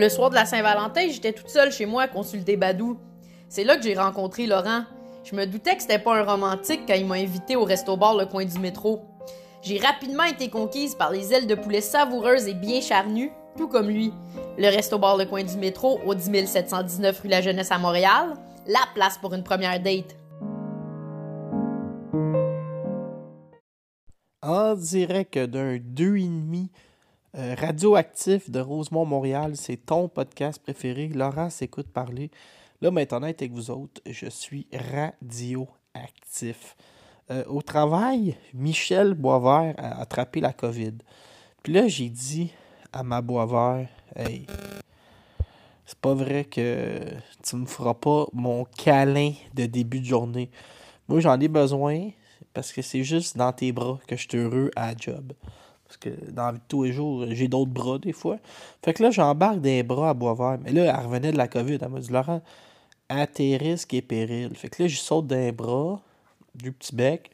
Le soir de la Saint-Valentin, j'étais toute seule chez moi à consulter Badou. C'est là que j'ai rencontré Laurent. Je me doutais que c'était pas un romantique quand il m'a invité au resto-bar le coin du métro. J'ai rapidement été conquise par les ailes de poulet savoureuses et bien charnues, tout comme lui. Le resto-bar le coin du métro au 10 719 rue La Jeunesse à Montréal, la place pour une première date. En direct d'un 2,5 euh, radioactif de Rosemont, Montréal, c'est ton podcast préféré. Laurent s'écoute parler. Là, maintenant, avec vous autres, je suis radioactif. Euh, au travail, Michel Boisvert a attrapé la COVID. Puis là, j'ai dit à ma Boisvert, hey, c'est pas vrai que tu me feras pas mon câlin de début de journée. Moi, j'en ai besoin parce que c'est juste dans tes bras que je suis heureux à la job. Parce que dans tous les jours, j'ai d'autres bras des fois. Fait que là, j'embarque des bras à Boisvert. Mais là, elle revenait de la COVID. Elle m'a dit, Laurent, à tes risques et périls. Fait que là, je saute d'un bras, du petit bec.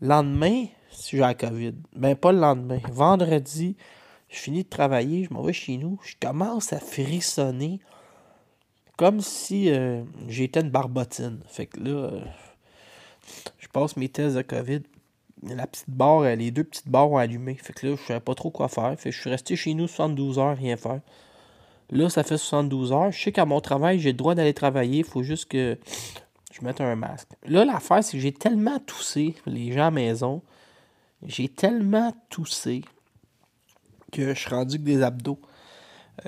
Lendemain, si j'ai la COVID. Ben, pas le lendemain. Vendredi, je finis de travailler, je m'en vais chez nous. Je commence à frissonner comme si euh, j'étais une barbotine. Fait que là, je passe mes tests de COVID. La petite barre, euh, les deux petites barres ont allumé. Fait que là, je savais pas trop quoi faire. Fait que je suis resté chez nous 72 heures, rien faire. Là, ça fait 72 heures. Je sais qu'à mon travail, j'ai le droit d'aller travailler. Il faut juste que je mette un masque. Là, l'affaire, c'est que j'ai tellement toussé, les gens à la maison, j'ai tellement toussé que je suis rendu que des abdos.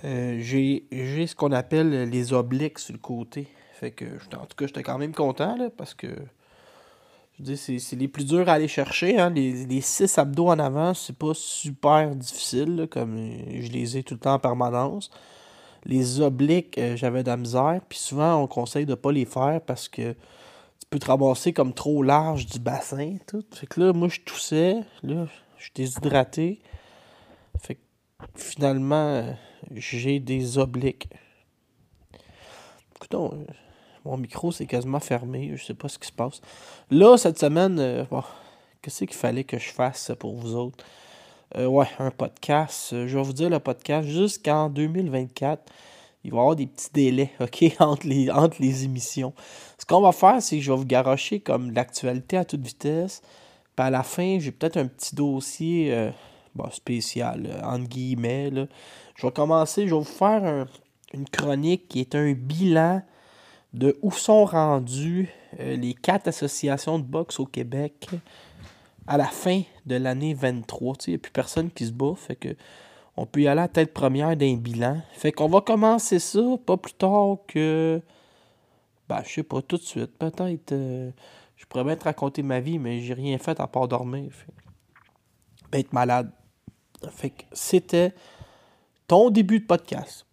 Euh, j'ai j'ai ce qu'on appelle les obliques sur le côté. Fait que, en tout cas, j'étais quand même content, là, parce que, je dis, c'est les plus durs à aller chercher, hein. Les, les six abdos en avant, c'est pas super difficile, comme euh, je les ai tout le temps en permanence. Les obliques, euh, j'avais de la misère, puis souvent, on conseille de pas les faire parce que tu peux te ramasser comme trop large du bassin, tout. Fait que là, moi, je toussais, là, je suis déshydraté. Fait que, finalement, euh, j'ai des obliques. Écoutons, mon micro c'est quasiment fermé, je sais pas ce qui se passe. Là, cette semaine, euh, qu'est-ce qu'il fallait que je fasse pour vous autres? Euh, ouais, un podcast. Euh, Je vais vous dire le podcast jusqu'en 2024. Il va y avoir des petits délais, OK, entre les, entre les émissions. Ce qu'on va faire, c'est que je vais vous garocher comme l'actualité à toute vitesse. Puis à la fin, j'ai peut-être un petit dossier bon, spécial, euh, entre guillemets. là. Je vais commencer, je vais vous faire un- une chronique qui est un bilan de où sont rendus euh, les quatre associations de boxe au Québec à la fin de l'année 23. Tu sais, Il n'y a plus personne qui se bat. Fait que on peut y aller à tête première d'un bilan. Fait qu'on va commencer ça pas plus tard que. Ben, je sais pas, tout de suite. Peut-être. euh, je pourrais bien te raconter ma vie, mais j'ai rien fait à part dormir. Fait. Ben, être malade. Fait que c'était ton début de podcast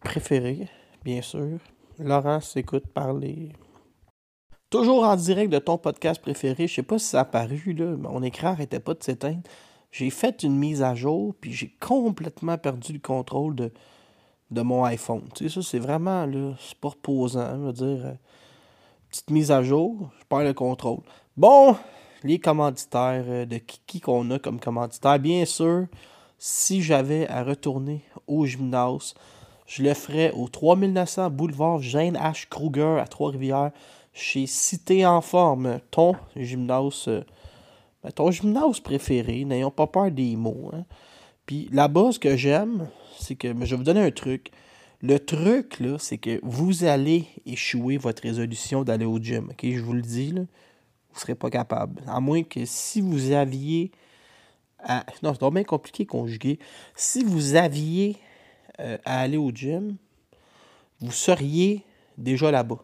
préféré, bien sûr. Laurent s'écoute parler. Toujours en direct de ton podcast préféré. Je sais pas si ça a apparu, là. Mon écran arrêtait pas de s'éteindre. J'ai fait une mise à jour, puis j'ai complètement perdu le contrôle de, de mon iPhone. Tu sais, ça, c'est vraiment, là, c'est pas reposant, je dire. euh, petite mise à jour, je perds le contrôle. Bon, les commanditaires, euh, de qui, qui qu'on a comme commanditaire, bien sûr, si j'avais à retourner au gymnase, je le ferais au 3900 boulevard Jane H. Kruger à Trois-Rivières, chez Cité en forme, ton gymnase, euh, ben, ton gymnase préféré, n'ayons pas peur des mots. hein. Puis là-bas, que j'aime, c'est que, mais je vais vous donner un truc. Le truc, là, c'est que vous allez échouer votre résolution d'aller au gym. Je vous le dis, là, vous ne serez pas capable. À moins que si vous aviez. Non, c'est bien compliqué conjuguer. Si vous aviez euh, à aller au gym, vous seriez déjà là-bas.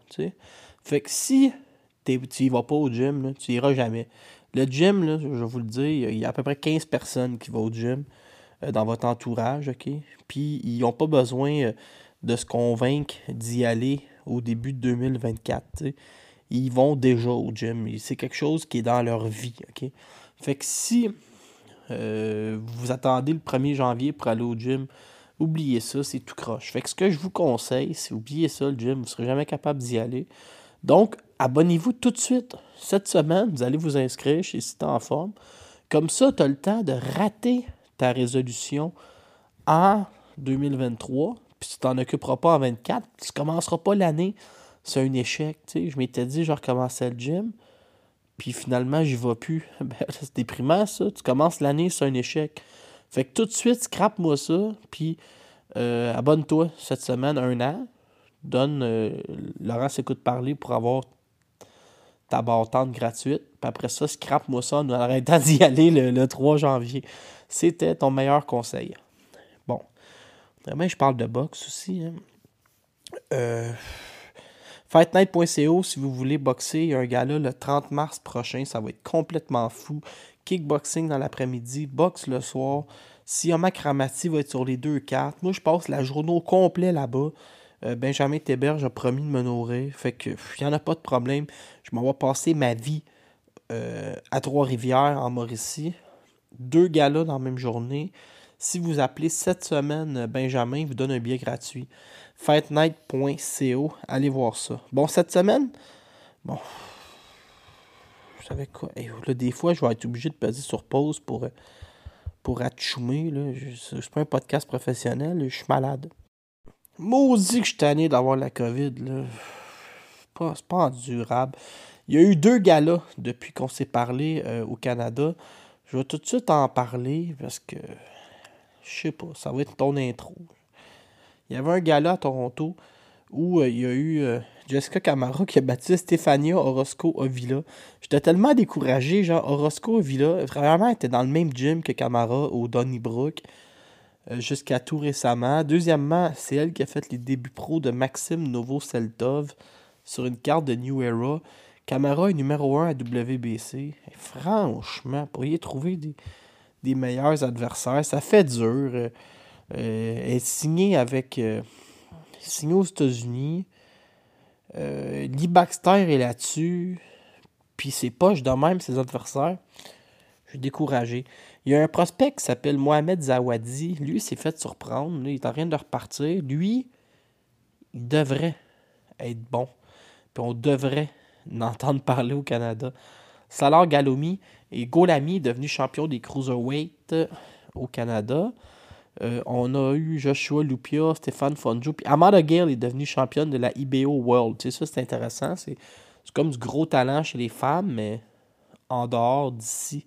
Fait que si tu n'y vas pas au gym, tu iras jamais. Le gym, je vais vous le dire, il y a à peu près 15 personnes qui vont au gym euh, dans votre entourage, OK? Puis ils n'ont pas besoin euh, de se convaincre d'y aller au début de 2024. tu sais. Ils vont déjà au gym. C'est quelque chose qui est dans leur vie, OK? Fait que si vous attendez le 1er janvier pour aller au gym, oubliez ça, c'est tout croche. Fait que ce que je vous conseille, c'est oubliez ça, le gym, vous ne serez jamais capable d'y aller. Donc, abonnez-vous tout de suite. Cette semaine, vous allez vous inscrire chez Cité en forme. Comme ça, tu as le temps de rater ta résolution en 2023. Puis tu t'en occuperas pas en 24. Tu commenceras pas l'année. C'est un échec. tu sais. Je m'étais dit, je recommençais le gym. Puis finalement, j'y vais plus. Ben, c'est déprimant, ça. Tu commences l'année, c'est un échec. Fait que tout de suite, scrape-moi ça. Puis euh, abonne-toi cette semaine, un an. Donne euh, Laurent s'écoute parler pour avoir ta bâtante gratuite. Puis après ça, scrape-moi ça en arrêtant d'y aller le, le 3 janvier. C'était ton meilleur conseil. Bon. Vraiment, je parle de boxe aussi. hein. Euh, FightNight.co, si vous voulez boxer, il y a un gala le 30 mars prochain. Ça va être complètement fou. Kickboxing dans l'après-midi, boxe le soir. Siama Kramati va être sur les deux cartes. Moi, je passe la journée au complet là-bas. Euh, Benjamin Téberge a promis de me nourrir. Fait que il n'y en a pas de problème. Je m'en vais passer ma vie euh, à Trois-Rivières, en Mauricie. Deux galas dans la même journée. Si vous appelez cette semaine euh, Benjamin, vous donne un billet gratuit. Fightnight.co, allez voir ça. Bon, cette semaine, bon, je savais quoi. Hey, là, des fois, je vais être obligé de peser sur pause pour, euh, pour atchoumer. Là. Je- C'est pas un podcast professionnel, je suis malade. Maudit que je suis tanné d'avoir la COVID. Là. C'est pas, c'est pas endurable. Il y a eu deux galas depuis qu'on s'est parlé euh, au Canada. Je vais tout de suite en parler parce que je sais pas, ça va être ton intro. Il y avait un gala à Toronto où euh, il y a eu Jessica Camara qui a battu Stefania Orozco Avila. J'étais tellement découragé, genre Orozco Avila, vraiment était dans le même gym que Camara au Donnybrook euh, jusqu'à tout récemment. Deuxièmement, c'est elle qui a fait les débuts pro de Maxime Novoseltov sur une carte de New Era. Camara est numéro 1 à WBC. Franchement, pour y trouver des, meilleurs adversaires, ça fait dur. Euh, euh, elle est signée avec. signée aux États-Unis. Euh, Lee Baxter est là-dessus. Puis c'est poche de même, ses adversaires. Je suis découragé. Il y a un prospect qui s'appelle Mohamed Zawadi. Lui, s'est fait surprendre. Il est en train de repartir. Lui, il devrait être bon. Puis on devrait en entendre parler au Canada. Salar Galomi et Golami devenu champion des cruiserweight au Canada. Euh, on a eu Joshua Lupia, Stéphane Fonjo, puis Amanda Gale est devenue championne de la IBO World. Tu ça, c'est intéressant. C'est comme du gros talent chez les femmes, mais en dehors d'ici.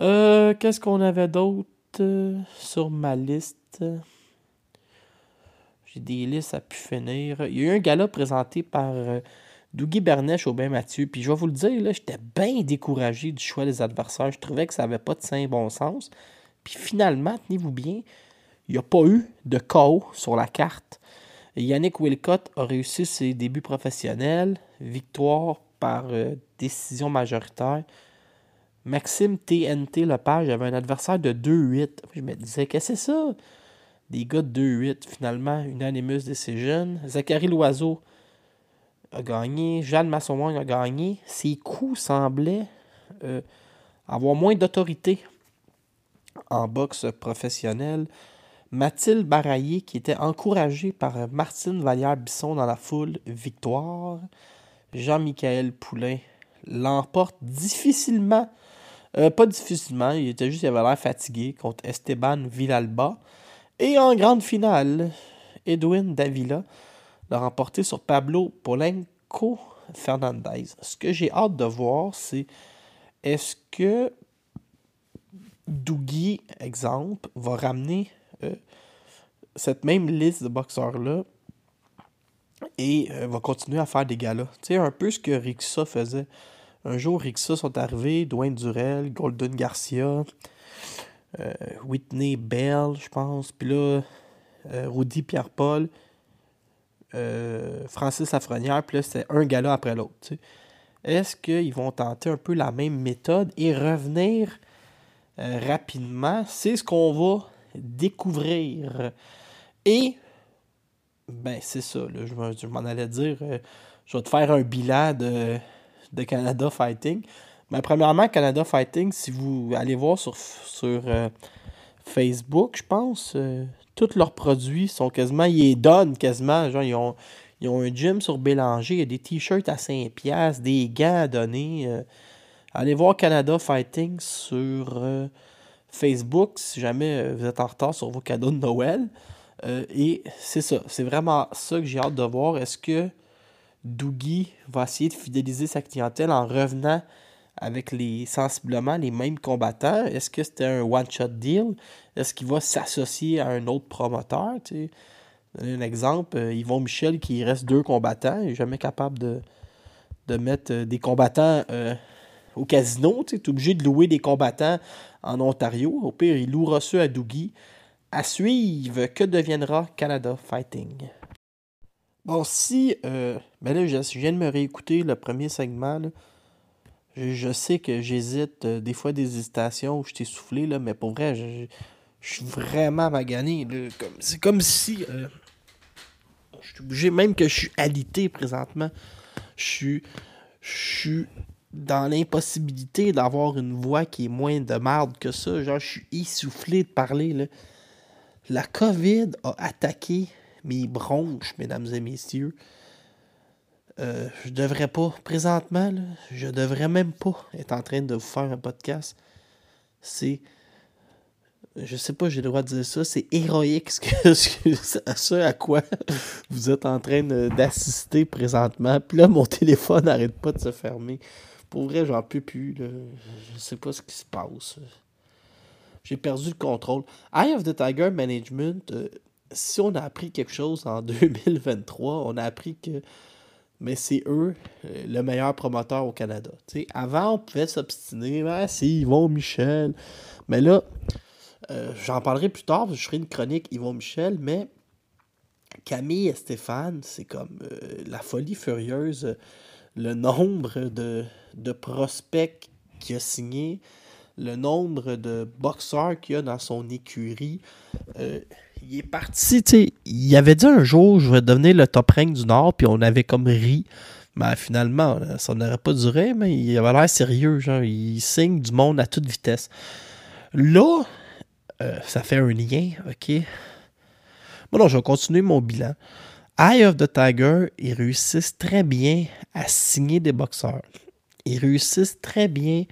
Euh, Qu'est-ce qu'on avait d'autre euh, sur ma liste? J'ai des listes à pu finir. Il y a eu un gala présenté par Dougie Bernèche au Bain Mathieu. Puis je vais vous le dire, j'étais bien découragé du choix des adversaires. Je trouvais que ça n'avait pas de saint bon sens. Puis finalement, tenez-vous bien, il n'y a pas eu de KO sur la carte. Yannick Wilcott a réussi ses débuts professionnels, victoire par euh, décision majoritaire. Maxime TNT Lepage avait un adversaire de 2-8. Je me disais, qu'est-ce que c'est ça? Des gars de 2-8, finalement, unanimous decision. Zachary Loiseau a gagné. Jeanne Masson a gagné. Ses coups semblaient euh, avoir moins d'autorité en boxe professionnelle. Mathilde Baraillé, qui était encouragée par Martine Vallière-Bisson dans la foule, victoire. Jean-Michel Poulain l'emporte difficilement. Euh, pas difficilement, il était juste, il avait l'air fatigué contre Esteban Villalba. Et en grande finale, Edwin Davila l'a remporté sur Pablo Polenco Fernandez. Ce que j'ai hâte de voir, c'est est-ce que Dougie, exemple, va ramener euh, cette même liste de boxeurs-là et euh, va continuer à faire des galas. Tu un peu ce que Rixa faisait. Un jour, Rixa sont arrivés, Dwayne Durel, Golden Garcia, euh, Whitney Bell, je pense, puis là, Rudy Pierre-Paul, Francis Lafrenière, puis là, c'était un gala après l'autre. Est-ce qu'ils vont tenter un peu la même méthode et revenir rapidement? C'est ce qu'on va découvrir. Et, ben, c'est ça, là, je m'en- allais dire, euh, je vais te faire un bilan de, de Canada Fighting. Mais premièrement, Canada Fighting, si vous allez voir sur, sur euh, Facebook, je pense, euh, tous leurs produits sont quasiment, ils les donnent quasiment. Genre, ils ont, ils ont un gym sur Bélanger, il y a des t-shirts à 5$, des gants à donner. Allez voir Canada Fighting sur euh, Facebook si jamais euh, vous êtes en retard sur vos cadeaux de Noël. Euh, et c'est ça, c'est vraiment ça que j'ai hâte de voir. Est-ce que Doogie va essayer de fidéliser sa clientèle en revenant avec les sensiblement les mêmes combattants? Est-ce que c'était un one-shot deal? Est-ce qu'il va s'associer à un autre promoteur? tu sais? Un exemple, Yvon Michel qui reste deux combattants, il n'est jamais capable de, de mettre des combattants au casino. Tu es obligé de louer des combattants en Ontario. Au pire, il louera ceux à Doogie. À suivre, que deviendra Canada Fighting? Bon, si. Euh, ben là, je, viens de me réécouter le premier segment. Je, sais que j'hésite, euh, des fois des hésitations où je t'ai soufflé, là, mais pour vrai, je, suis vraiment magané. C'est comme si. euh, je suis obligé, même que je suis alité présentement. Je suis. Je suis dans l'impossibilité d'avoir une voix qui est moins de merde que ça. Genre, je suis essoufflé de parler. Là. La COVID a attaqué mes bronches, mesdames et messieurs. Euh, je devrais pas, présentement, là, je devrais même pas être en train de vous faire un podcast. C'est. Je sais pas, j'ai le droit de dire ça. C'est héroïque ce, que, ce, à quoi vous êtes en train d'assister présentement. Puis là, mon téléphone n'arrête pas de se fermer. Pour vrai, j'en peux plus. Là. Je sais pas ce qui se passe. J'ai perdu le contrôle. Eye of the Tiger Management, euh, si on a appris quelque chose en 2023, on a appris que mais c'est eux euh, le meilleur promoteur au Canada. Avant, on pouvait s'obstiner, ah, c'est Yvon Michel. Mais là, euh, j'en parlerai plus tard, je ferai une chronique Yvon Michel, mais Camille et Stéphane, c'est comme la folie furieuse. Le nombre de, prospects qu'il a signé, le nombre de boxeurs qu'il a dans son écurie. euh, il est parti, tu il avait dit un jour, je vais devenir le top rank du Nord, puis on avait comme ri. Mais finalement, euh, ça n'aurait pas duré, mais il avait l'air sérieux, genre, il signe du monde à toute vitesse. Là, euh, ça fait un lien, ok? Bon, non, je vais continuer mon bilan. Eye of the Tiger, ils réussissent très bien à signer des boxeurs. Ils réussissent très bien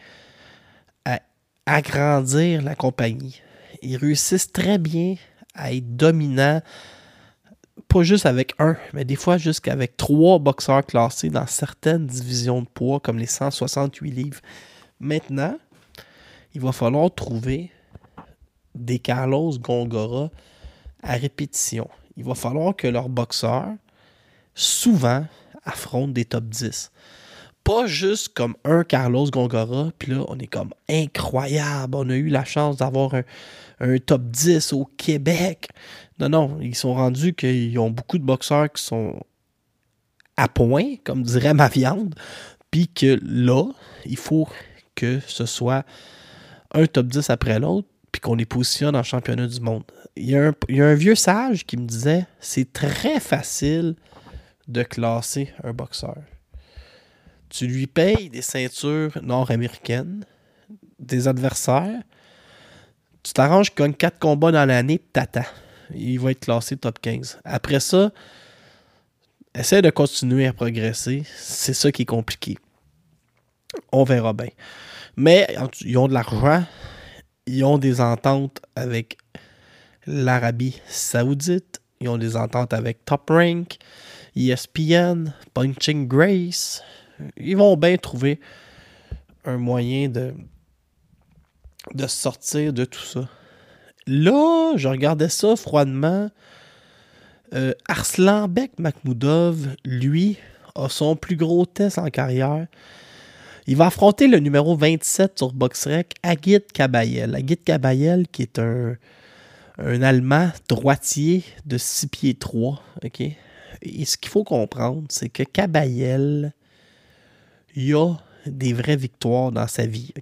à agrandir la compagnie. Ils réussissent très bien à être dominants, pas juste avec un, mais des fois jusqu'avec trois boxeurs classés dans certaines divisions de poids, comme les 168 livres. Maintenant, il va falloir trouver des Carlos Gongora à répétition. Il va falloir que leurs boxeurs, souvent, affrontent des top 10. Pas juste comme un Carlos Gongora, puis là, on est comme incroyable. On a eu la chance d'avoir un, top 10 au Québec. Non, non, ils sont rendus qu'ils ont beaucoup de boxeurs qui sont à point, comme dirait ma viande, puis que là, il faut que ce soit un top 10 après l'autre, puis qu'on les positionne en championnat du monde. Il y, a un, vieux sage qui me disait c'est très facile de classer un boxeur. Tu lui payes des ceintures nord-américaines, des adversaires, tu t'arranges qu'il gagne 4 combats dans l'année, t'attends. Il va être classé top 15. Après ça, essaie de continuer à progresser. C'est ça qui est compliqué. On verra bien. Mais ils ont de l'argent. Ils ont des ententes avec l'Arabie Saoudite. Ils ont des ententes avec Top Rank, ESPN, Punching Grace. Ils vont bien trouver un moyen de, de sortir de tout ça. là, je regardais ça froidement. Euh, Arslanbek Makhmoudov, lui, a son plus gros test en carrière. Il va affronter le numéro 27 sur BoxRec, Agit Kabayel. Agit Kabayel, qui est un, un Allemand droitier de 6 pieds 3. OK? Et ce qu'il faut comprendre, c'est que Kabayel, il a des vraies victoires dans sa vie.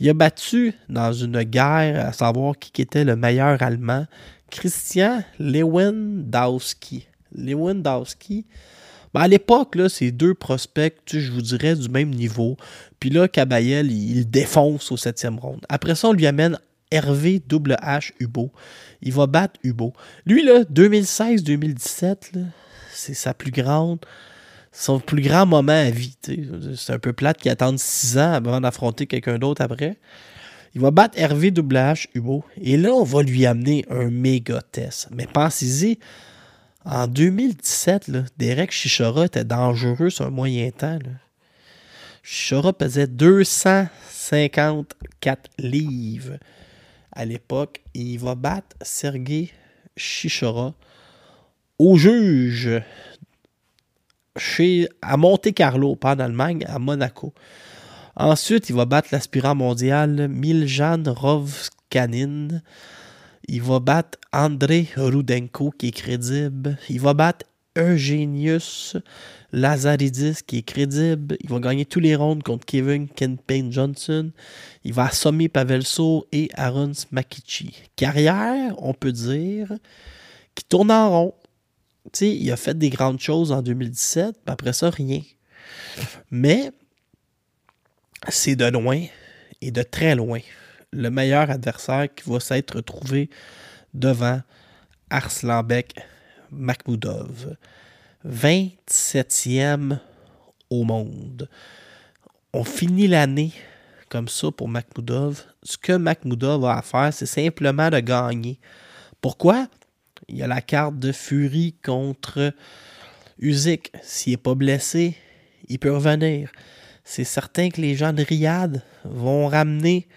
Il a battu dans une guerre à savoir qui était le meilleur Allemand, Christian Lewandowski. Lewandowski, ben à l'époque, c'est deux prospects, je vous dirais, du même niveau. Puis là, Kabayel, il, il défonce au septième round. Après ça, on lui amène Hervé double H Hubo. Il va battre Hubo. Lui, là, 2016-2017, c'est sa plus grande, son plus grand moment à vie. C'est un peu plate qu'il attende six ans avant d'affronter quelqu'un d'autre après. Il va battre Hervé double H Hubo. Et là, on va lui amener un méga test. Mais pensez-y, en 2017, là, Derek Chichora était dangereux sur un moyen temps. Là. Chichora pesait 254 livres à l'époque. Il va battre Sergei Chichora au juge chez, à Monte-Carlo, pas en Allemagne, à Monaco. Ensuite, il va battre l'aspirant mondial Miljan Rovkanin. Il va battre André Rudenko, qui est crédible. Il va battre Eugenius Lazaridis, qui est crédible. Il va gagner tous les rounds contre Kevin Kenpayne Johnson. Il va assommer Pavel Sour et Aaron Makichi. Carrière, on peut dire, qui tourne en rond. il a fait des grandes choses en 2017, puis après ça, rien. Mais c'est de loin et de très loin le meilleur adversaire qui va s'être retrouvé devant Arslanbek Makhmoudov. 27e au monde. On finit l'année comme ça pour Makhmoudov. Ce que Makhmoudov a à faire, c'est simplement de gagner. Pourquoi? Il y a la carte de Fury contre Usyk. S'il n'est pas blessé, il peut revenir. C'est certain que les gens de Riyad vont ramener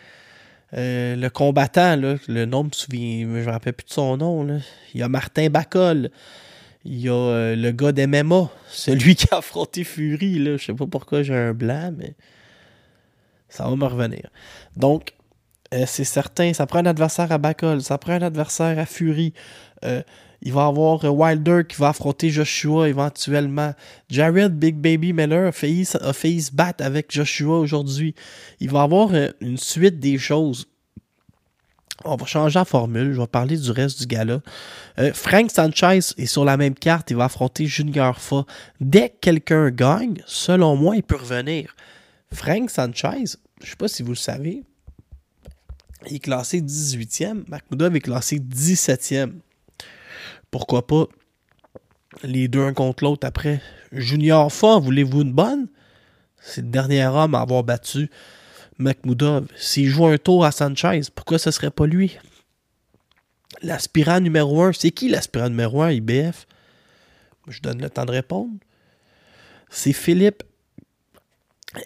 euh, le combattant, le nom me souvient, je ne me rappelle plus de son nom. Il y a Martin Bacol. Il y a euh, le gars d'MMA, celui qui a affronté Fury. Là. Je sais pas pourquoi j'ai un blanc, mais ça va me revenir. Donc, euh, c'est certain, ça prend un adversaire à Bacol, ça prend un adversaire à Fury. il va avoir Wilder qui va affronter Joshua éventuellement. Jared Big Baby Miller a failli, se battre avec Joshua aujourd'hui. Il va avoir une suite des choses on va changer la formule. Je vais parler du reste du gala. Euh, Frank Sanchez est sur la même carte. Il va affronter Junior Fa. Dès que quelqu'un gagne, selon moi, il peut revenir. Frank Sanchez, je ne sais pas si vous le savez, il est classé 18e. Makhmoudov est classé 17e. Pourquoi pas les deux un contre l'autre après? Junior Fa, voulez-vous une bonne? C'est le dernier homme à avoir battu Makhmoudov, s'il joue un tour à Sanchez, pourquoi ce serait pas lui? L'aspirant numéro 1, c'est qui l'aspirant numéro 1 IBF? Je donne le temps de répondre. C'est Philippe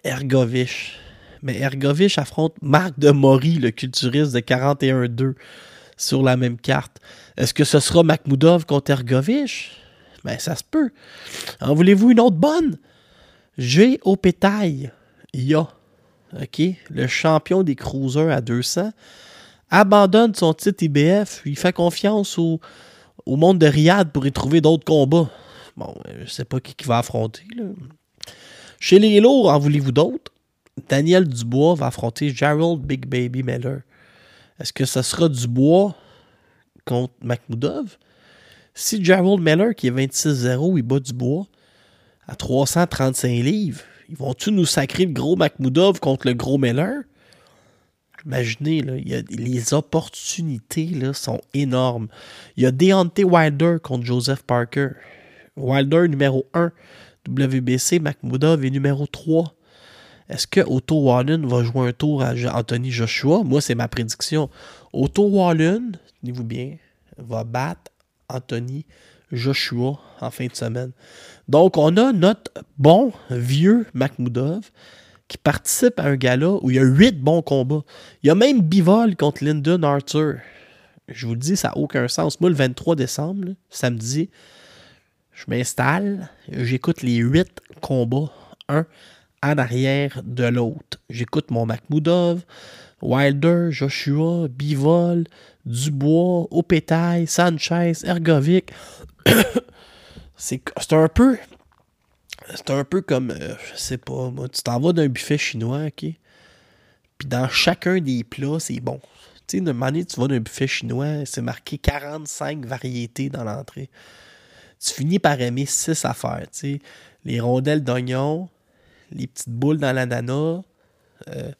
Ergovich. Mais Ergovich affronte Marc de Maury, le culturiste de 41-2, sur la même carte. Est-ce que ce sera Makhmoudov contre Ergovich? Ben, ça se peut. En voulez-vous une autre bonne? J'ai au pétail. Ya. Le champion des cruisers à 200, abandonne son titre IBF. Il fait confiance au, monde de Riyad pour y trouver d'autres combats. Bon, je sais pas qui, va affronter. Chez les lourds, en voulez-vous d'autres? Daniel Dubois va affronter Gerald Big Baby Miller. Est-ce que ce sera Dubois contre Makhmoudov? Si Gerald Miller, qui est 26-0, il bat Dubois à 335 livres, ils vont-tu nous sacrer le gros Makhmoudov contre le gros Miller? Imaginez, les opportunités sont énormes. Il y a Deontay Wilder contre Joseph Parker. Wilder numéro 1, WBC, Makhmoudov est numéro 3. Est-ce que Otto Wallen va jouer un tour à Anthony Joshua? Moi, c'est ma prédiction. Otto Wallen, tenez-vous bien, va battre Anthony Joshua en fin de semaine. Donc, on a notre bon vieux Makhmoudov qui participe à un gala où il y a huit bons combats. Il y a même Bivol contre Lyndon Arthur. Je vous dis, ça n'a aucun sens. Moi, le 23 décembre, samedi, je m'installe, j'écoute les huit combats, un en arrière de l'autre. J'écoute mon Makhmoudov, Wilder, Joshua, Bivol, Dubois, Opetaille, Sanchez, Ergovic. C'est un peu. C'est un peu comme. euh, je sais pas, moi. Tu t'en vas d'un buffet chinois, ok? Puis dans chacun des plats, c'est bon. Tu sais, moment donné, tu vas d'un buffet chinois, c'est marqué 45 variétés dans l'entrée. Tu finis par aimer 6 affaires, tu sais. Les rondelles d'oignon, les petites boules dans l'ananas, euh,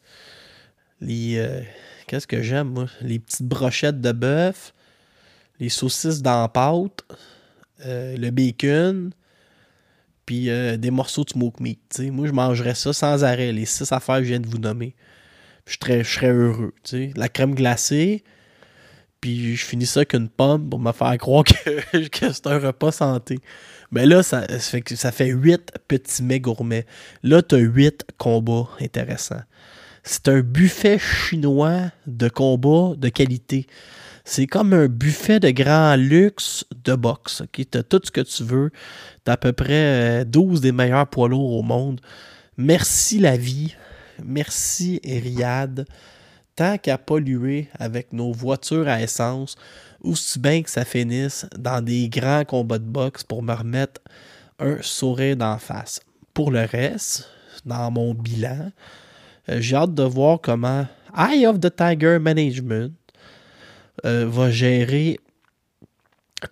les. euh, Qu'est-ce que j'aime, moi? Les petites brochettes de bœuf, les saucisses dans pâte, euh, le bacon, puis euh, des morceaux de smoke meat. Moi, je mangerais ça sans arrêt, les six affaires que je viens de vous nommer. Je serais, heureux. tu sais. La crème glacée, puis je finis ça avec une pomme pour me faire croire que, c'est un repas santé. Mais là, ça, fait, ça fait huit petits mets gourmets. Là, tu as huit combats intéressants. C'est un buffet chinois de combats de qualité. C'est comme un buffet de grand luxe de boxe. Tu as tout ce que tu veux. Tu à peu près euh, 12 des meilleurs poids lourds au monde. Merci la vie. Merci Riyad. Tant qu'à polluer avec nos voitures à essence, aussi bien que ça finisse dans des grands combats de boxe pour me remettre un sourire d'en face. Pour le reste, dans mon bilan, euh, j'ai hâte de voir comment Eye of the Tiger Management euh, va gérer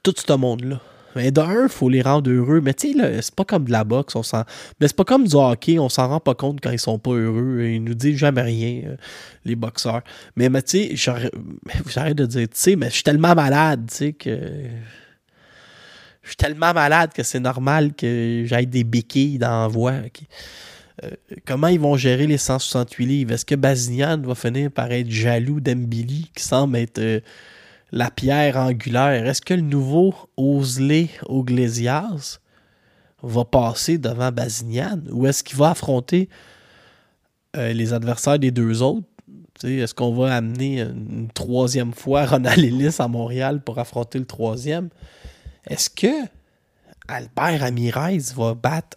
tout ce monde-là. Mais d'un, il faut les rendre heureux. Mais tu sais, c'est pas comme de la boxe, on. Mais c'est pas comme du hockey, on s'en rend pas compte quand ils sont pas heureux. Ils nous disent jamais rien, euh, les boxeurs. Mais, mais tu sais, j'arrête de dire, tu sais, mais je suis tellement malade, tu sais, que. Je suis tellement malade que c'est normal que j'aille des béquilles dans la voix. ok. Euh, comment ils vont gérer les 168 livres? Est-ce que Bazignan va finir par être jaloux d'Embili, qui semble être euh, la pierre angulaire? Est-ce que le nouveau Osley Oglesias va passer devant Bazignan? Ou est-ce qu'il va affronter euh, les adversaires des deux autres? Est-ce qu'on va amener une troisième fois Ronald Ellis à Montréal pour affronter le troisième? Est-ce que Albert Ramirez va battre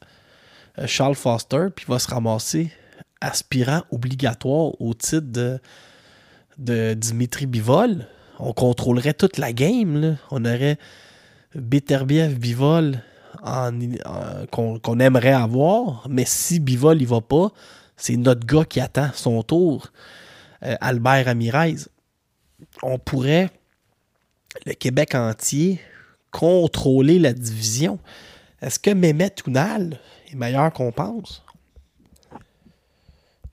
Charles Foster puis va se ramasser aspirant obligatoire au titre de, Dimitri Bivol? On contrôlerait toute la game. On aurait Beterbiev Bivol qu'on aimerait avoir, mais si Bivol il va pas, c'est notre gars qui attend son tour, euh, Albert Ramirez. On pourrait, le Québec entier, contrôler la division. Est-ce que Mehmet Tounal est meilleur qu'on pense?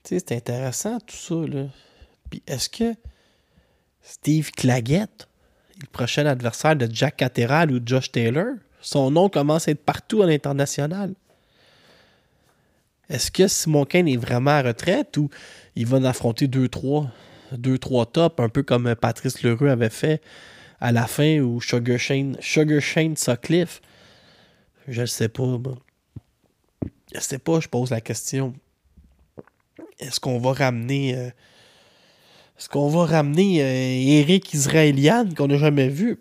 Tu sais, c'est intéressant tout ça, là. Puis est-ce que Steve Claggett le prochain adversaire de Jack Catterall ou Josh Taylor? Son nom commence à être partout à l'international? Est-ce que Simon Kane est vraiment à retraite ou il va en affronter 2-3 2-3 tops, un peu comme Patrice Lheureux avait fait à la fin ou Sugar Shane, Sugar? Je ne sais pas. moi. Je sais pas, je pose la question. Est-ce qu'on va ramener. euh, est-ce qu'on va ramener euh, Eric Israelian qu'on n'a jamais vu?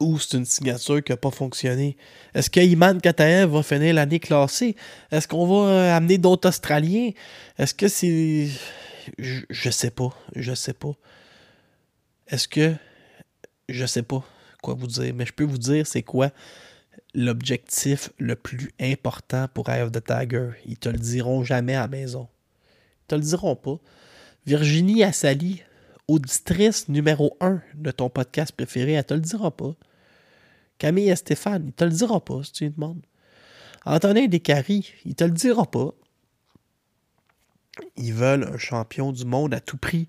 Ou c'est une signature qui n'a pas fonctionné? Est-ce que Iman Kataev va finir l'année classée? Est-ce qu'on va euh, amener d'autres Australiens? Est-ce que c'est. Je, je sais pas. Je sais pas. Est-ce que. Je sais pas quoi vous dire, mais je peux vous dire c'est quoi l'objectif le plus important pour Eye of the Tiger. Ils te le diront jamais à la maison. Ils te le diront pas. Virginie Assali, auditrice numéro 1 de ton podcast préféré, elle te le dira pas. Camille et Stéphane, il te le dira pas si tu lui demandes. Antonin Descaries, il te le dira pas. Ils veulent un champion du monde à tout prix.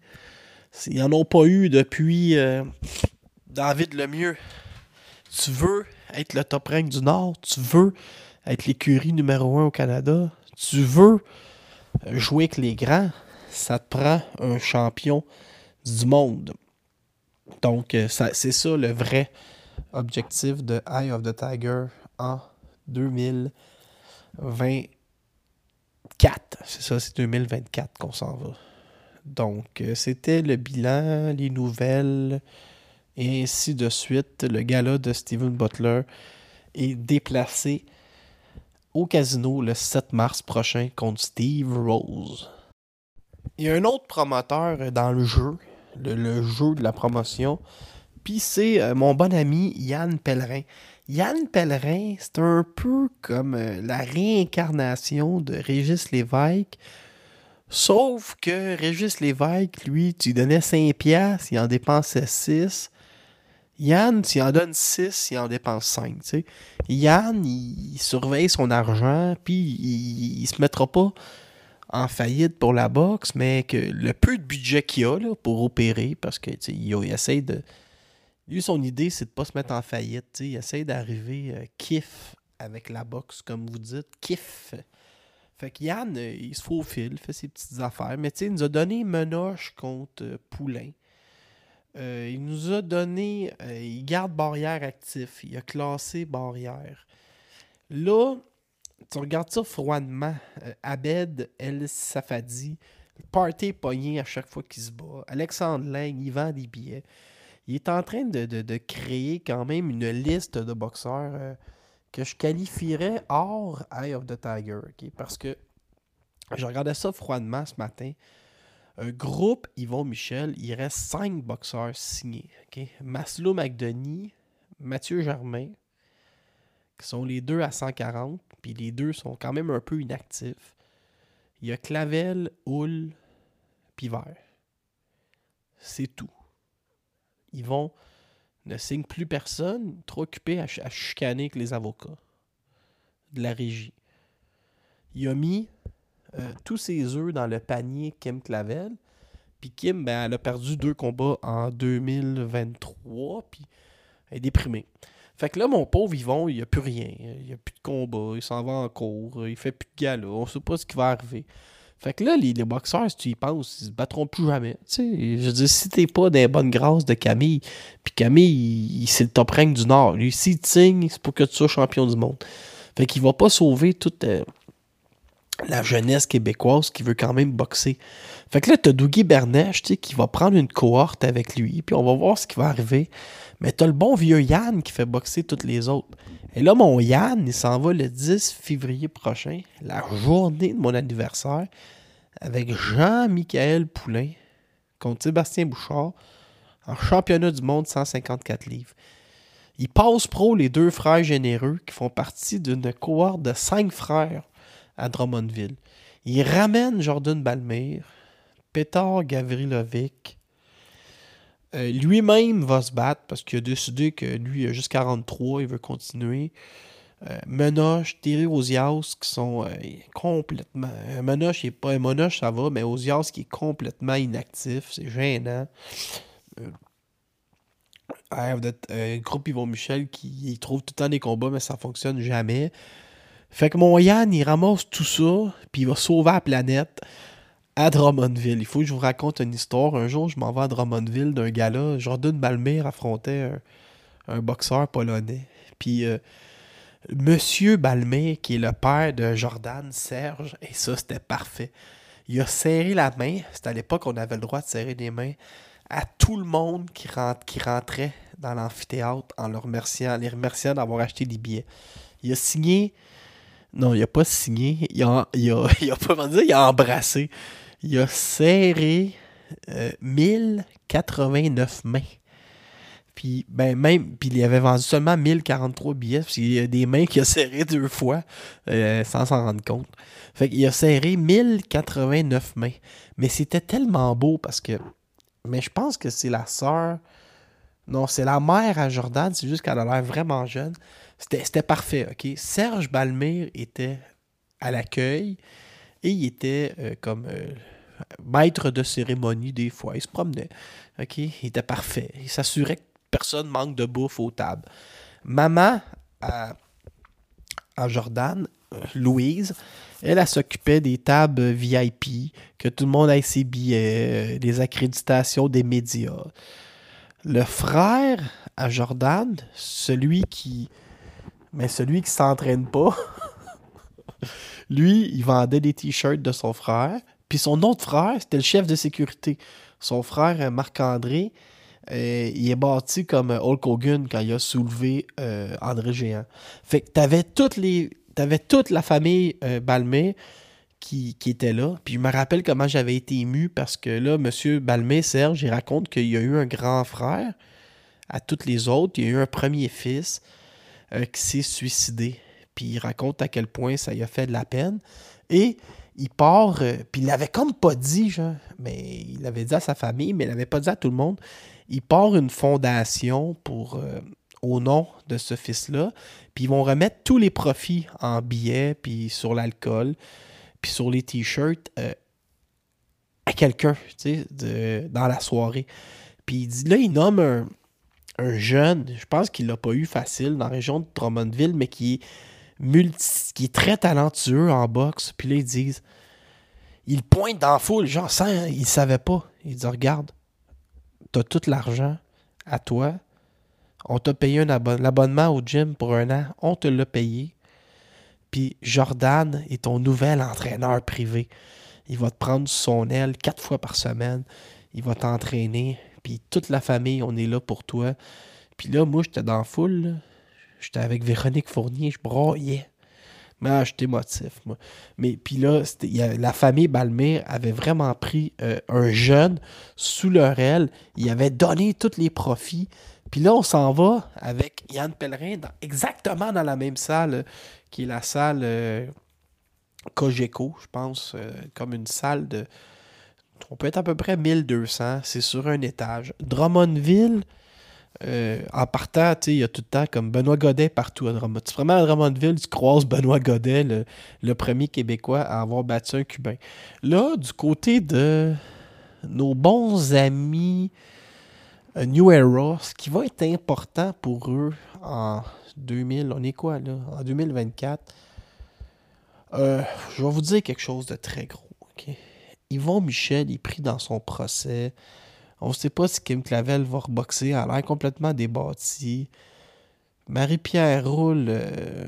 Ils n'en ont pas eu depuis euh, David Lemieux. Tu veux être le top rank du Nord, tu veux être l'écurie numéro 1 au Canada, tu veux jouer avec les grands, ça te prend un champion du monde. Donc, euh, c'est ça le vrai objectif de Eye of the Tiger en 2024. C'est ça, c'est 2024 qu'on s'en va. Donc, euh, c'était le bilan, les nouvelles, et ainsi de suite. Le gala de Steven Butler est déplacé au casino le 7 mars prochain contre Steve Rose. Il y a un autre promoteur dans le jeu, le, jeu de la promotion, puis c'est euh, mon bon ami Yann Pellerin. Yann Pellerin, c'est un peu comme euh, la réincarnation de Régis Lévesque. Sauf que Régis Lévesque, lui, tu donnais 5 piastres, il en dépensait 6. Yann, s'il en donne 6, il en dépense 5. tu sais. Yann, il, il surveille son argent, puis il, il se mettra pas en faillite pour la boxe, mais que le peu de budget qu'il a là, pour opérer, parce que il, il essaie de. Lui, son idée, c'est de pas se mettre en faillite. Il essaie d'arriver euh, kiff avec la boxe, comme vous dites. Kiff. Fait que Yann, euh, il se faufile, fait ses petites affaires. Mais il nous a donné Menoche contre euh, Poulain. Euh, il nous a donné. euh, il garde barrière actif. Il a classé barrière. Là, tu regardes ça froidement. euh, Abed El Safadi, party pogné à chaque fois qu'il se bat. Alexandre Lang, il vend des billets. Il est en train de, de- de créer quand même une liste de boxeurs que je qualifierais hors Eye of the Tiger. Parce que je regardais ça froidement ce matin. Un groupe Yvon Michel, il reste cinq boxeurs signés. ok? Maslow McDonie, Mathieu Germain, qui sont les deux à 140, puis les deux sont quand même un peu inactifs. Il y a Clavel, Hull, Pivert. C'est tout. Yvon ne signe plus personne, trop occupé à, à chicaner avec les avocats de la régie. Il a mis euh, tous ses œufs dans le panier Kim Clavel. Puis Kim, ben, elle a perdu deux combats en 2023. Puis elle est déprimée. Fait que là, mon pauvre Yvon, il n'y a plus rien. Il n'y a plus de combat. Il s'en va en cours. Il fait plus de gala. On sait pas ce qui va arriver. Fait que là, les, boxeurs, si tu y penses, ils se battront plus jamais. Je veux dire, si t'es pas dans les bonnes grâces de Camille, puis Camille, il- il- c'est le top rank du Nord. Lui, s'il te signe, c'est pour que tu sois champion du monde. Fait qu'il va pas sauver toute euh, la jeunesse québécoise qui veut quand même boxer. Fait que là, t'as Dougie Bernèche, tu sais, qui va prendre une cohorte avec lui, puis on va voir ce qui va arriver. Mais t'as le bon vieux Yann qui fait boxer toutes les autres. Et là, mon Yann, il s'en va le 10 février prochain, la journée de mon anniversaire, avec Jean-Michel Poulain contre Sébastien Bouchard en championnat du monde 154 livres. Ils passent pro les deux frères généreux qui font partie d'une cohorte de cinq frères à Drummondville. Ils ramènent Jordan Balmire, Petar Gavrilovic. Euh, lui-même va se battre parce qu'il a décidé que lui, il a juste 43, il veut continuer. Euh, Menoche, Thierry Ozias qui sont euh, complètement. euh, Menoche, il est pas. Menoche, ça va, mais Ozias qui est complètement inactif, c'est gênant. Euh, groupe Yvon Michel qui il trouve tout le temps des combats, mais ça fonctionne jamais. Fait que mon Yann, il ramasse tout ça, puis il va sauver la planète à Drummondville. Il faut que je vous raconte une histoire. Un jour, je m'en vais à Drummondville d'un gars-là. Jordan Balmer affrontait un, boxeur polonais. Puis euh, Monsieur Balmer, qui est le père de Jordan, Serge, et ça, c'était parfait. Il a serré la main. C'était à l'époque qu'on avait le droit de serrer les mains à tout le monde qui, rentrait dans l'amphithéâtre en remerciant, les remerciant d'avoir acheté des billets. Il a signé. Non, il a pas signé. Il a, a, a pas comment dire, il a embrassé. Il a serré euh, 1089 mains. Puis, ben, même, puis il avait vendu seulement 1043 billets, parce qu'il y a des mains qu'il a serré deux fois, euh, sans s'en rendre compte. Fait qu'il a serré 1089 mains. Mais c'était tellement beau parce que, mais je pense que c'est la sœur, non, c'est la mère à Jordan, c'est juste qu'elle a l'air vraiment jeune. C'était parfait, ok? Serge Balmire était à l'accueil et il était euh, comme euh, maître de cérémonie des fois. Il se promenait, ok? Il était parfait. Il s'assurait que personne manque de bouffe aux tables. Maman à, à Jordan, euh, Louise, elle, s'occupait des tables VIP, que tout le monde ait ses billets, des accréditations des médias. Le frère à Jordan, celui qui. Mais celui qui s'entraîne pas, lui, il vendait des t-shirts de son frère, Puis son autre frère, c'était le chef de sécurité. Son frère, euh, Marc-André, euh, il est bâti comme euh, Hulk Hogan quand il a soulevé André Géant. Fait que t'avais toutes les. T'avais toute la famille euh, Balmé qui, qui était là. Puis je me rappelle comment j'avais été ému parce que là, M. Balmé, Serge, il raconte qu'il y a eu un grand frère à toutes les autres. Il y a eu un premier fils euh, qui s'est suicidé. Puis il raconte à quel point ça lui a fait de la peine. Et il part, euh, puis il l'avait comme pas dit, mais il l'avait dit à sa famille, mais il l'avait pas dit à tout le monde. Il part une fondation pour, euh, au nom de ce fils-là, puis ils vont remettre tous les profits en billets, puis sur l'alcool, puis sur les t-shirts à quelqu'un, tu sais, dans la soirée. Puis là, il nomme un, un jeune, je pense qu'il l'a pas eu facile dans la région de Drummondville, mais qui est qui est très talentueux en boxe. Puis là, ils disent, il pointe dans la foule, genre, sans, il savait pas. Il dit, regarde, t'as tout l'argent à toi. On t'a payé un abonnement, l'abonnement au gym pour un an. On te l'a payé. Puis Jordan est ton nouvel entraîneur privé. Il va te prendre son aile quatre fois par semaine. Il va t'entraîner. Puis toute la famille, on est là pour toi. Puis là, moi, j'étais dans la foule. J'étais avec Véronique Fournier. Je broyais. Mais ah, j'étais émotif, moi. Mais puis là, la famille Balmer avait vraiment pris euh, un jeune sous leur aile. Il avait donné tous les profits. Puis là, on s'en va avec Yann Pellerin exactement dans la même salle, euh, qui est la salle euh, Cogeco, je pense, comme une salle de... On peut être à peu près 1200. C'est sur un étage. Drummondville, euh, en partant, il y a tout le temps comme Benoît Godet partout à Drummondville. Tu vraiment à Drummondville, tu croises Benoît Godet, le, le premier Québécois à avoir battu un Cubain. Là, du côté de nos bons amis euh, New Era, ce qui va être important pour eux en 2000, on est quoi là? En 2024, euh, je vais vous dire quelque chose de très gros. ok? Yvon Michel est pris dans son procès. On ne sait pas si Kim Clavel va reboxer. Elle a l'air complètement débattie. Marie-Pierre Roule, euh,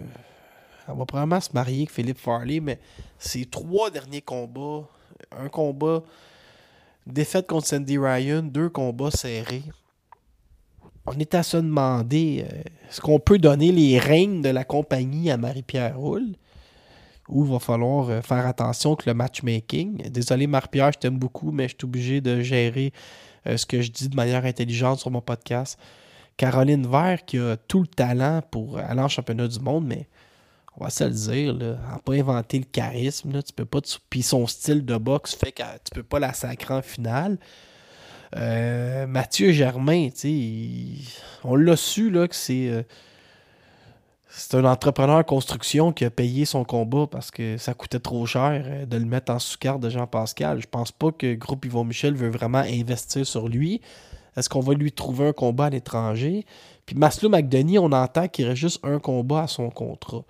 elle va probablement se marier avec Philippe Farley, mais ses trois derniers combats, un combat défaite contre Sandy Ryan, deux combats serrés. On est à se demander euh, est-ce qu'on peut donner les règnes de la compagnie à Marie-Pierre Roule? Ou il va falloir euh, faire attention avec le matchmaking. Désolé, Marie-Pierre, je t'aime beaucoup, mais je suis obligé de gérer euh, ce que je dis de manière intelligente sur mon podcast. Caroline Vert qui a tout le talent pour aller en championnat du monde, mais on va se le dire, elle n'a pas inventé le charisme. Tu pas Puis son style de boxe fait que tu peux pas la sacrer en finale. Euh, Mathieu Germain, il- on l'a su là, que c'est. euh, c'est un entrepreneur en construction qui a payé son combat parce que ça coûtait trop cher euh, de le mettre en sous-carte de Jean-Pascal. Je pense pas que Groupe Yvon Michel veut vraiment investir sur lui. Est-ce qu'on va lui trouver un combat à l'étranger? Puis Maslow McDonough, on entend qu'il reste juste un combat à son contrat.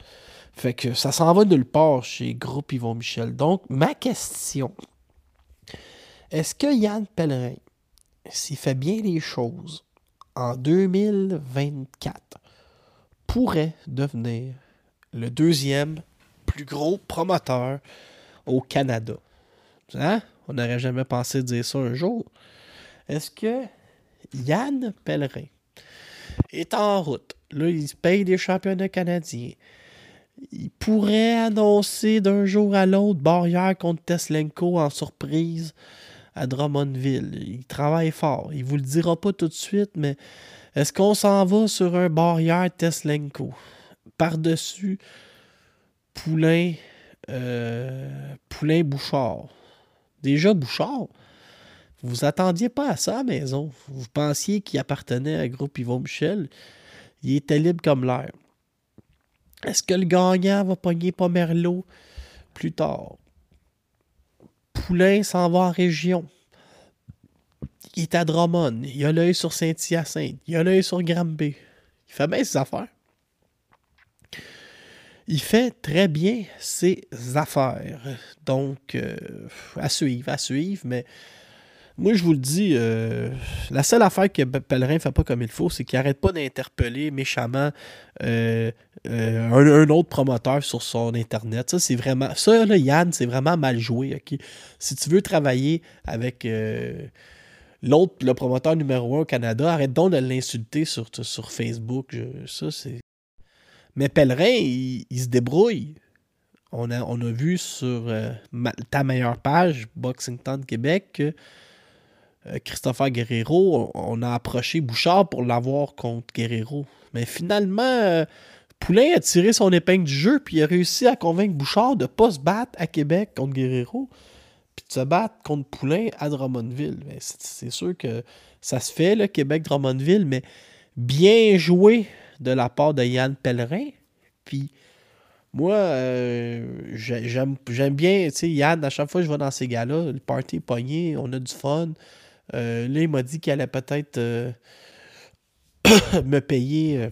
Fait que ça s'en va nulle part chez Groupe Yvon Michel. Donc, ma question. Est-ce que Yann Pellerin, s'il fait bien les choses en 2024, pourrait devenir le deuxième plus gros promoteur au Canada? Hein? On n'aurait jamais pensé dire ça un jour. Est-ce que Yann Pellerin est en route? Là, il paye des championnats canadiens. Il pourrait annoncer d'un jour à l'autre barrière contre Teslenko en surprise à Drummondville. Il travaille fort. Il vous le dira pas tout de suite, mais est-ce qu'on s'en va sur un barrière Teslenko? Par-dessus Poulain, euh, Poulain Bouchard. Déjà Bouchard? Vous attendiez pas à ça à maison. Vous pensiez qu'il appartenait à Groupe Yvon Michel. Il était libre comme l'air. Est-ce que le gagnant va pogner Pomerleau plus tard? Poulain s'en va en région. Il est à Drummond. Il a l'œil sur Saint-Hyacinthe. Il a l'œil sur Granby. Il fait bien ses affaires. Il fait très bien ses affaires. Donc, euh, à suivre, à suivre. Mais moi, je vous le dis, euh, la seule affaire que Pellerin ne fait pas comme il faut, c'est qu'il n'arrête pas d'interpeller méchamment euh, un, autre promoteur sur son Internet. Ça, c'est vraiment. Ça, là, Yann, c'est vraiment mal joué. Si tu veux travailler avec l'autre, le promoteur numéro un au Canada, arrête donc de l'insulter sur, sur Facebook. Ça, c'est. Mais Pellerin, il, se débrouille. On a, vu sur euh, ta meilleure page, Boxington Québec, que euh, Christopher Guerrero, on, a approché Bouchard pour l'avoir contre Guerrero. Mais finalement, euh, Poulain a tiré son épingle du jeu, puis a réussi à convaincre Bouchard de ne pas se battre à Québec contre Guerrero, puis de se battre contre Poulain à Drummondville. Mais c'est, sûr que ça se fait, le Québec-Drummondville, mais bien joué de la part de Yann Pellerin. Puis moi, euh, j'ai- j'aime, bien, tu sais, Yann, à chaque fois que je vais dans ces gars-là, le party est pogné, on a du fun. Euh, là, il m'a dit qu'il allait peut-être euh, me payer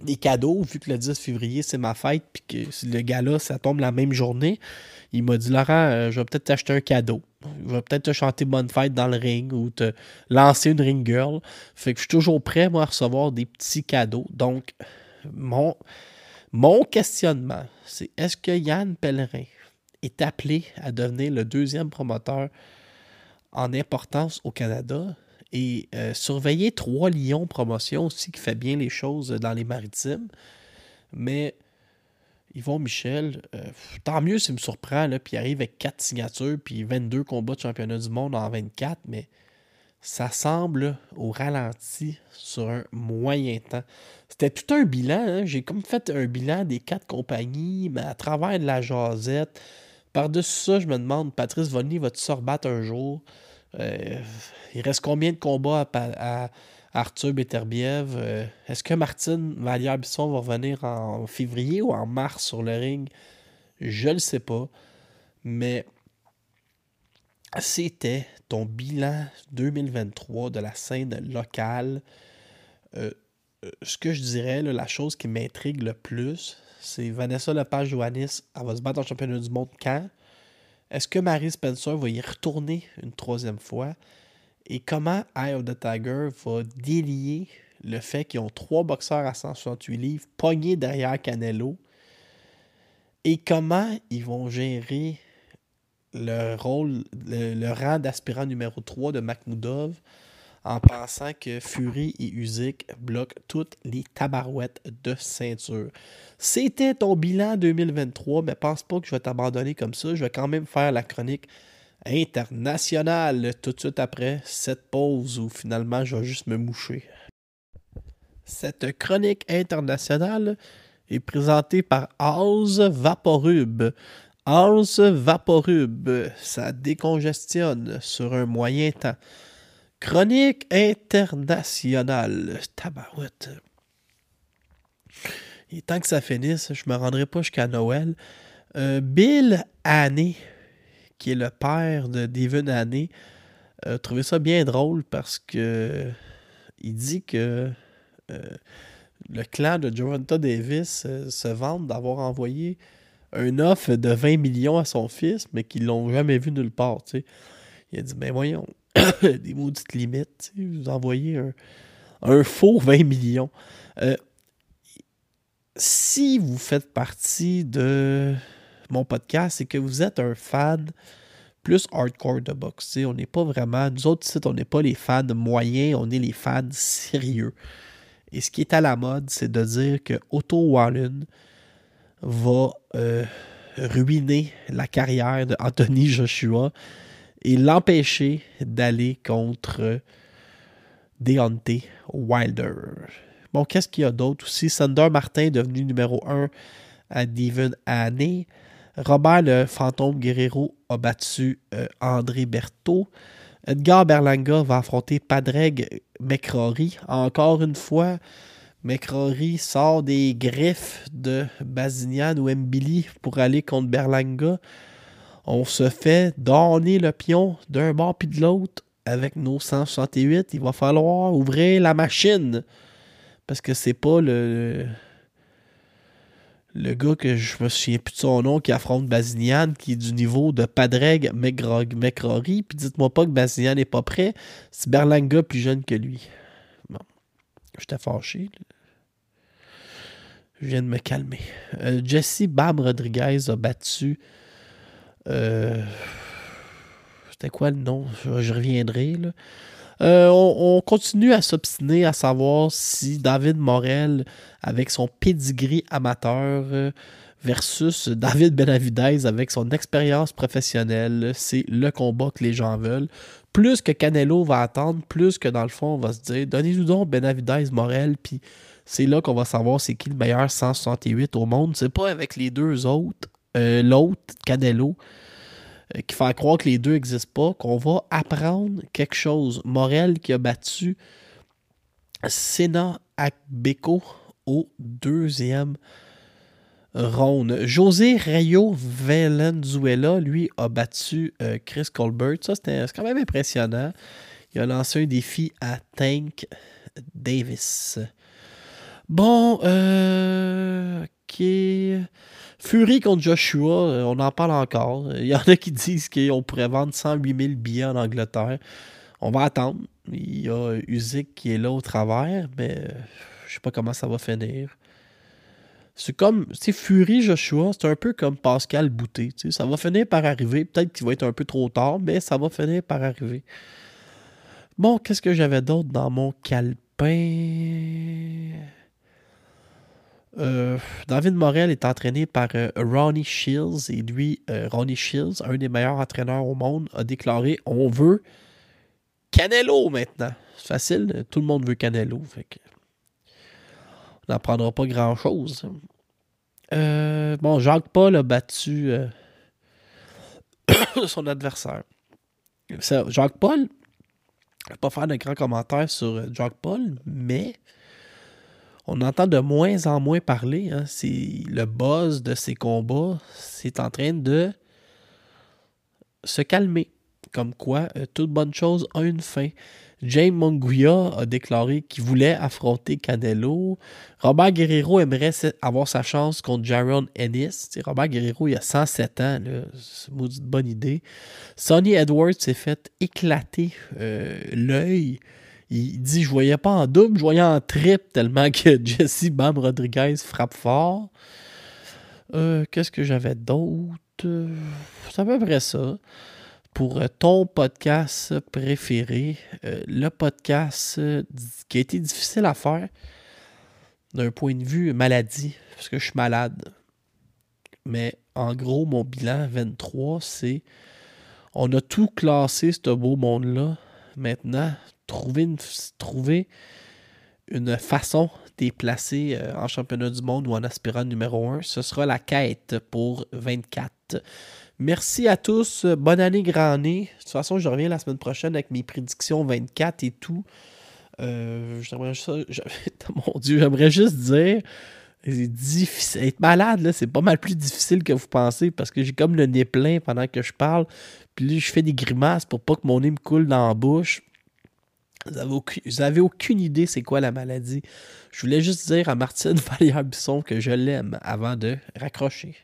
des cadeaux, vu que le 10 février, c'est ma fête, puis que le gars-là, ça tombe la même journée. Il m'a dit, Laurent, euh, je vais peut-être t'acheter un cadeau. Je vais peut-être te chanter bonne fête dans le ring ou te lancer une ring girl. Fait que je suis toujours prêt, à recevoir des petits cadeaux. Donc, mon, mon questionnement, c'est est-ce que Yann Pellerin est appelé à devenir le deuxième promoteur en importance au Canada? Et euh, surveiller Trois Lions Promotion aussi qui fait bien les choses dans les maritimes. Mais Yvon Michel, euh, tant mieux s'il me surprend, puis il arrive avec 4 signatures, puis 22 combats de championnat du monde en 24, mais ça semble au ralenti sur un moyen temps. C'était tout un bilan. hein. J'ai comme fait un bilan des quatre compagnies, mais à travers de la jasette. Par-dessus ça, je me demande, Patrice Vonny va-tu se rebattre un jour? Euh, il reste combien de combats à, Arthur Beterbiev? Euh, Est-ce que Martine Vallière-Bisson va revenir en février ou en mars sur le ring? Je ne sais pas. Mais c'était ton bilan 2023 de la scène locale. Euh, ce que je dirais, la chose qui m'intrigue le plus, c'est Vanessa Lepage-Joannis, elle va se battre en championnat du monde quand? Est-ce que Marie Spencer va y retourner une troisième fois? Et comment Eye of the Tiger va délier le fait qu'ils ont trois boxeurs à 168 livres pognés derrière Canelo? Et comment ils vont gérer le rôle, le, le rang d'aspirant numéro 3 de Makhmoudov en pensant que Fury et Usyk bloquent toutes les tabarouettes de ceinture. C'était ton bilan 2023, mais pense pas que je vais t'abandonner comme ça. Je vais quand même faire la chronique internationale tout de suite après cette pause où finalement je vais juste me moucher. Cette chronique internationale est présentée par House Vaporub. House Vaporub, ça décongestionne sur un moyen temps. Chronique internationale. Tabarouette. Est temps que ça finisse. Je me rendrai pas jusqu'à Noël. Euh, Bill Haney, qui est le père de Devin Haney, a trouvé ça bien drôle parce que il dit que euh, le clan de Joronta Davis euh, se vante d'avoir envoyé un offre de 20 millions à son fils, mais qu'ils l'ont jamais vu nulle part. Il a dit, ben voyons, des maudites limites. Vous envoyez un, faux 20 millions. Euh, si vous faites partie de mon podcast, c'est que vous êtes un fan plus hardcore de boxe. On n'est pas vraiment, nous autres on n'est pas les fans moyens, on est les fans sérieux. Et ce qui est à la mode, c'est de dire que Otto Wallen va euh, ruiner la carrière de Anthony Joshua et l'empêcher d'aller contre Deontay Wilder. Bon, qu'est-ce qu'il y a d'autre aussi? Sander Martin devenu numéro 1 à Devon Haney. Robert le fantôme Guerrero a battu euh, André Berthaud. Edgar Berlanga va affronter Padreg McCrory. Encore une fois, McCrory sort des griffes de Bazinian ou Mbili pour aller contre Berlanga. On se fait donner le pion d'un bord puis de l'autre avec nos 168. Il va falloir ouvrir la machine. Parce que c'est pas le, le gars que je me souviens plus de son nom qui affronte Bazinian, qui est du niveau de Padreg McCrory. Puis dites-moi pas que Bazinian n'est pas prêt. C'est Berlanga plus jeune que lui. Bon. J'étais fâché. Je viens de me calmer. Euh, Jesse Bam Rodriguez a battu. Euh, C'était quoi le nom? Je, reviendrai. Là. Euh, on, on continue à s'obstiner à savoir si David Morel, avec son pedigree amateur, euh, versus David Benavidez avec son expérience professionnelle, c'est le combat que les gens veulent. Plus que Canelo va attendre, plus que dans le fond, on va se dire donnez-nous donc Benavidez Morel, puis c'est là qu'on va savoir c'est qui le meilleur 168 au monde. C'est pas avec les deux autres, euh, l'autre, Canelo, euh, qui fait croire que les deux n'existent pas, qu'on va apprendre quelque chose. Morel qui a battu Sena Akbeko au deuxième round. José Rayo Valenzuela, lui, a battu euh, Chris Colbert. Ça, c'était quand même impressionnant. Il a lancé un défi à Tank Davis. Bon, euh, Fury contre Joshua, euh, on en parle encore. Il y en a qui disent qu'on pourrait vendre 108 000 billets en Angleterre. On va attendre. Il y a Usyk qui est là au travers, mais euh, je sais pas comment ça va finir. C'est comme, sais, Fury Joshua, c'est un peu comme Pascal Bouté. Ça va finir par arriver. Peut-être qu'il va être un peu trop tard, mais ça va finir par arriver. Bon, qu'est-ce que j'avais d'autre dans mon calepin? Euh, David Morel est entraîné par euh, Ronnie Shields et lui, euh, Ronnie Shields, un des meilleurs entraîneurs au monde, a déclaré on veut Canelo maintenant. C'est facile, tout le monde veut Canelo. On n'apprendra pas grand chose. Bon, Jacques Paul a battu son adversaire. Jacques Paul, je ne vais pas faire de grands commentaires sur Jacques Paul, mais on entend de moins en moins parler. hein. C'est le buzz de ces combats, c'est en train de se calmer. Comme quoi, euh, toute bonne chose a une fin. James Monguia a déclaré qu'il voulait affronter Canelo. Robert Guerrero aimerait avoir sa chance contre Jaron Ennis. Robert Guerrero, il a 107 ans. C'est une bonne idée. Sonny Edwards s'est fait éclater euh, l'œil. Il dit Je voyais pas en double, je voyais en triple tellement que Jesse Bam Rodriguez frappe fort. Euh, Qu'est-ce que j'avais d'autre? C'est à peu près ça. Pour euh, ton podcast préféré, euh, le podcast qui a été difficile à faire d'un point de vue maladie, parce que je suis malade. Mais en gros, mon bilan 23, c'est on a tout classé, ce beau monde-là. Maintenant, trouver une, trouver une façon de les placer euh, en championnat du monde ou en aspirant numéro 1, ce sera la quête pour 24. Merci à tous. Bonne année, grand année. De toute façon, je reviens la semaine prochaine avec mes prédictions 24 et tout. Euh, juste, j'aimerais- mon Dieu, j'aimerais juste dire, c'est difficile. Être malade, là, c'est pas mal plus difficile que vous pensez parce que j'ai comme le nez plein pendant que je parle. Puis là, je fais des grimaces pour pas que mon nez me coule dans la bouche. Vous avez, aucune, vous avez aucune idée c'est quoi la maladie. Je voulais juste dire à Martine Vallière-Bisson que je l'aime avant de raccrocher.